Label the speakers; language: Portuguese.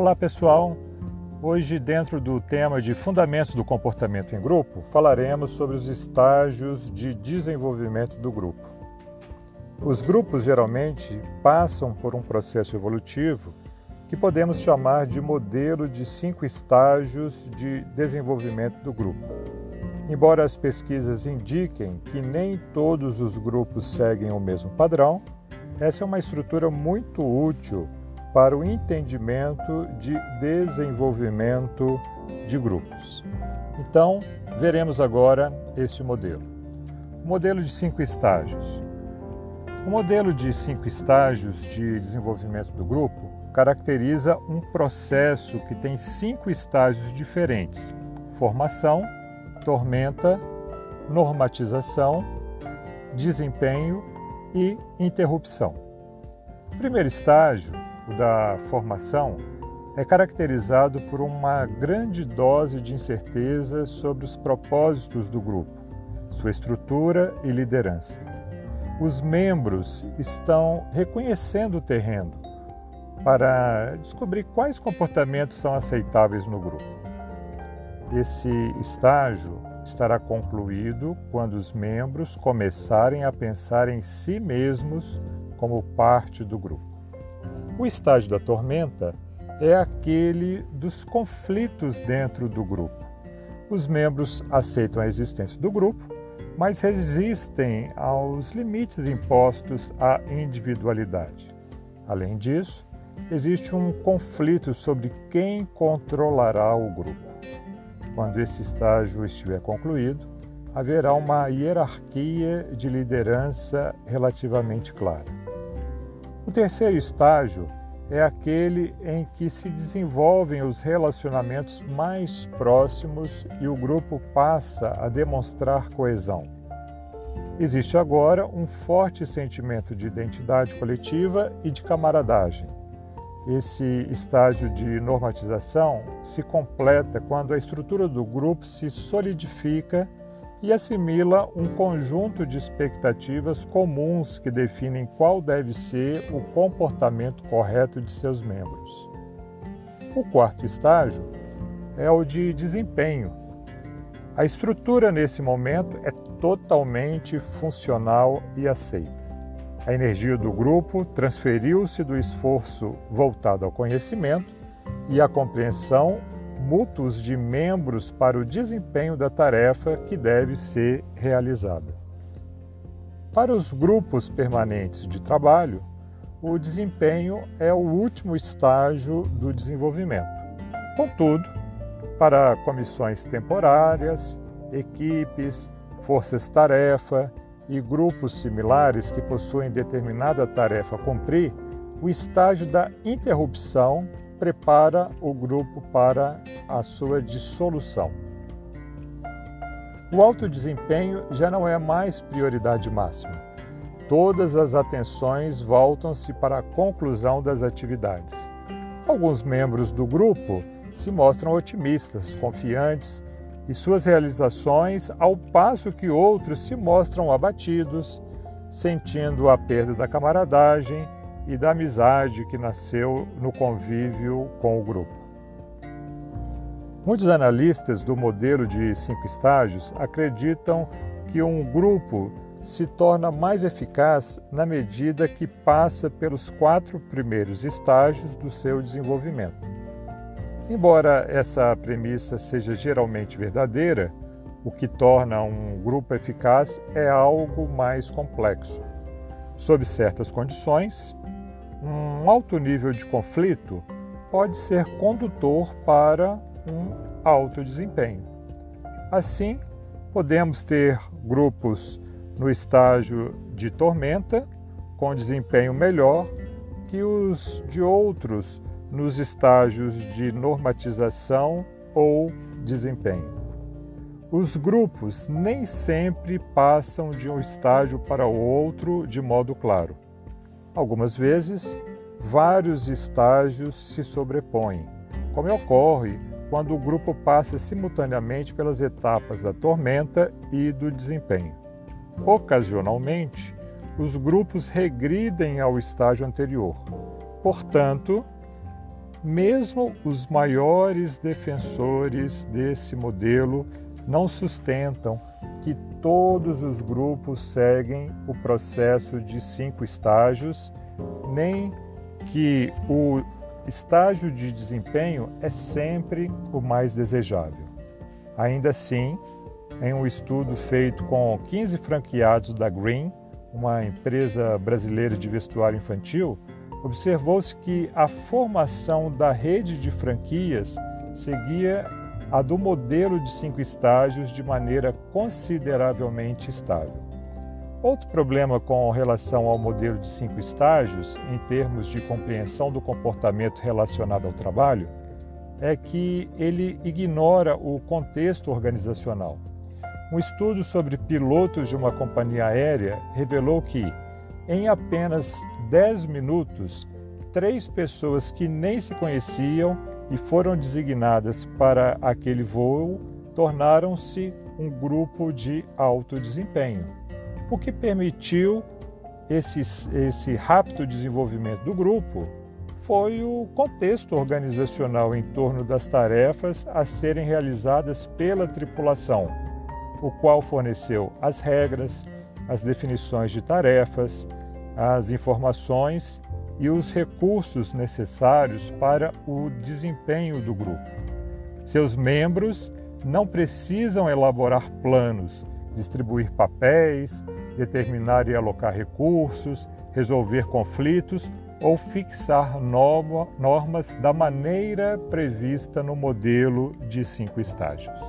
Speaker 1: Olá pessoal, hoje dentro do tema de Fundamentos do Comportamento em Grupo, falaremos sobre os estágios de desenvolvimento do grupo. Os grupos geralmente passam por um processo evolutivo que podemos chamar de modelo de cinco estágios de desenvolvimento do grupo. Embora as pesquisas indiquem que nem todos os grupos seguem o mesmo padrão, essa é uma estrutura muito útil para o entendimento de desenvolvimento de grupos. Então, veremos agora esse modelo. O modelo de cinco estágios. O modelo de cinco estágios de desenvolvimento do grupo caracteriza um processo que tem cinco estágios diferentes: formação, tormenta, normatização, desempenho e interrupção. O primeiro estágio, o da formação, é caracterizado por uma grande dose de incerteza sobre os propósitos do grupo, sua estrutura e liderança. Os membros estão reconhecendo o terreno para descobrir quais comportamentos são aceitáveis no grupo. Esse estágio estará concluído quando os membros começarem a pensar em si mesmos como parte do grupo. O estágio da tormenta é aquele dos conflitos dentro do grupo. Os membros aceitam a existência do grupo, mas resistem aos limites impostos à individualidade. Além disso, existe um conflito sobre quem controlará o grupo. Quando esse estágio estiver concluído, haverá uma hierarquia de liderança relativamente clara. O terceiro estágio é aquele em que se desenvolvem os relacionamentos mais próximos e o grupo passa a demonstrar coesão. Existe agora um forte sentimento de identidade coletiva e de camaradagem. Esse estágio de normatização se completa quando a estrutura do grupo se solidifica e assimila um conjunto de expectativas comuns que definem qual deve ser o comportamento correto de seus membros. O quarto estágio é o de desempenho. A estrutura nesse momento é totalmente funcional e aceita. A energia do grupo transferiu-se do esforço voltado ao conhecimento e à compreensão mútuos de membros para o desempenho da tarefa que deve ser realizada. Para os grupos permanentes de trabalho, o desempenho é o último estágio do desenvolvimento. Contudo, para comissões temporárias, equipes, forças-tarefa e grupos similares que possuem determinada tarefa a cumprir, o estágio da interrupção prepara o grupo para a sua dissolução. O alto desempenho já não é mais prioridade máxima. Todas as atenções voltam-se para a conclusão das atividades. Alguns membros do grupo se mostram otimistas, confiantes e suas realizações, ao passo que outros se mostram abatidos, sentindo a perda da camaradagem e da amizade que nasceu no convívio com o grupo. Muitos analistas do modelo de cinco estágios acreditam que um grupo se torna mais eficaz na medida que passa pelos quatro primeiros estágios do seu desenvolvimento. Embora essa premissa seja geralmente verdadeira, o que torna um grupo eficaz é algo mais complexo. Sob certas condições, um alto nível de conflito pode ser condutor para um alto desempenho. Assim, podemos ter grupos no estágio de tormenta, com desempenho melhor que os de outros nos estágios de normatização ou desempenho. Os grupos nem sempre passam de um estágio para outro de modo claro. Algumas vezes, vários estágios se sobrepõem, como ocorre quando o grupo passa simultaneamente pelas etapas da tormenta e do desempenho. Ocasionalmente, os grupos regridem ao estágio anterior. Portanto, mesmo os maiores defensores desse modelo não sustentam todos os grupos seguem o processo de cinco estágios, nem que o estágio de desempenho é sempre o mais desejável. Ainda assim, em um estudo feito com 15 franqueados da Green, uma empresa brasileira de vestuário infantil, observou-se que a formação da rede de franquias seguia a do modelo de cinco estágios de maneira consideravelmente estável. Outro problema com relação ao modelo de cinco estágios, em termos de compreensão do comportamento relacionado ao trabalho, é que ele ignora o contexto organizacional. Um estudo sobre pilotos de uma companhia aérea revelou que, em apenas 10 minutos, três pessoas que nem se conheciam e foram designadas para aquele voo tornaram-se um grupo de alto desempenho, o que permitiu esse, esse rápido desenvolvimento do grupo foi o contexto organizacional em torno das tarefas a serem realizadas pela tripulação, o qual forneceu as regras, as definições de tarefas, as informações e os recursos necessários para o desempenho do grupo. Seus membros não precisam elaborar planos, distribuir papéis, determinar e alocar recursos, resolver conflitos ou fixar normas da maneira prevista no modelo de cinco estágios.